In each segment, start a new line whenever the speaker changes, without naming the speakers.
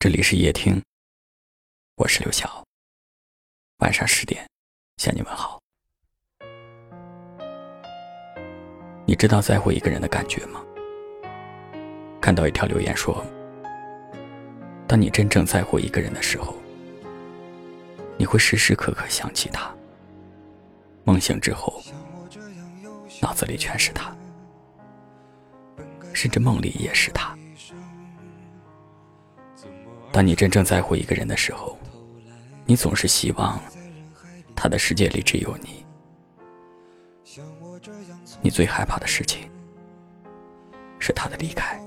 这里是夜听，我是刘晓。晚上十点向你问好。你知道在乎一个人的感觉吗？看到一条留言说：“当你真正在乎一个人的时候，你会时时刻刻想起他。梦醒之后，脑子里全是他，甚至梦里也是他。”当你真正在乎一个人的时候，你总是希望他的世界里只有你。你最害怕的事情是他的离开。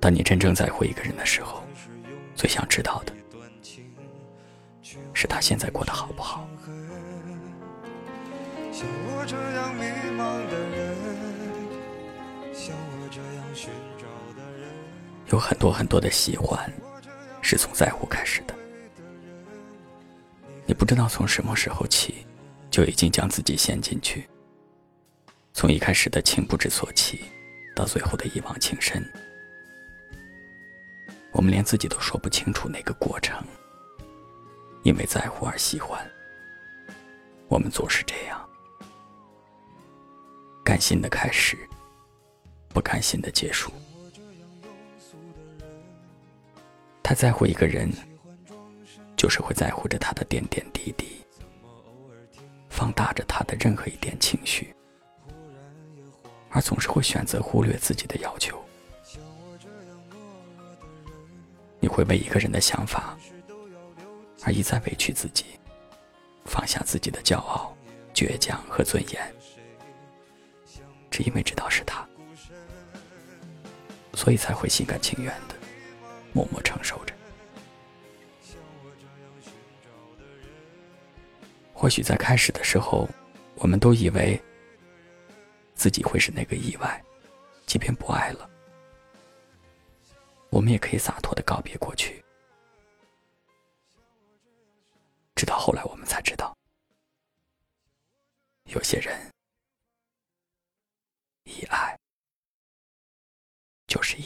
当你真正在乎一个人的时候，最想知道的是他现在过得好不好。
像我这样迷茫的人，像我这样寻
有很多很多的喜欢，是从在乎开始的。你不知道从什么时候起，就已经将自己陷进去。从一开始的情不知所起，到最后的一往情深，我们连自己都说不清楚那个过程。因为在乎而喜欢，我们总是这样：甘心的开始，不甘心的结束。太在乎一个人，就是会在乎着他的点点滴滴，放大着他的任何一点情绪，而总是会选择忽略自己的要求。你会为一个人的想法而一再委屈自己，放下自己的骄傲、倔强和尊严，只因为知道是他，所以才会心甘情愿的。默默承受着。或许在开始的时候，我们都以为自己会是那个意外，即便不爱了，我们也可以洒脱的告别过去。直到后来，我们才知道，有些人一爱就是一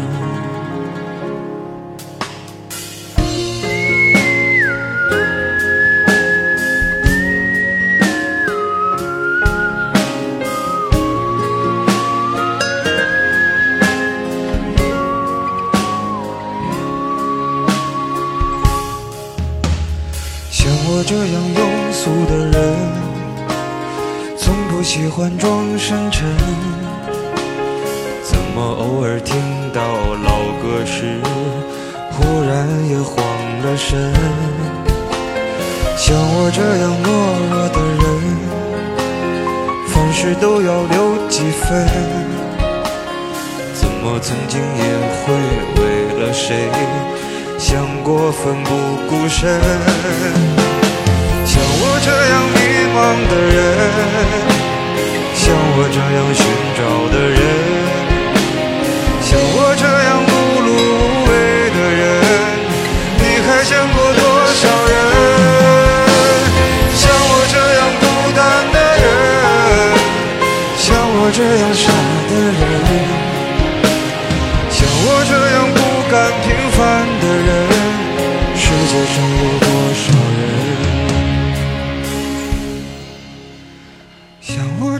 不喜欢装深沉。怎么偶尔听到老歌时，忽然也慌了神？像我这样懦弱的人，凡事都要留几分。怎么曾经也会为了谁，想过奋不顾身？像我这样迷茫的人，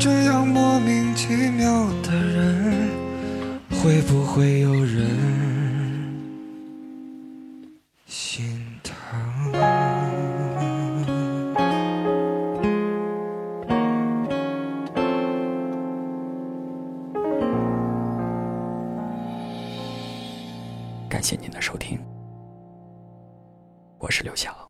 这样莫名其妙的人会不会有人心疼？
感谢您的收听我是刘晓。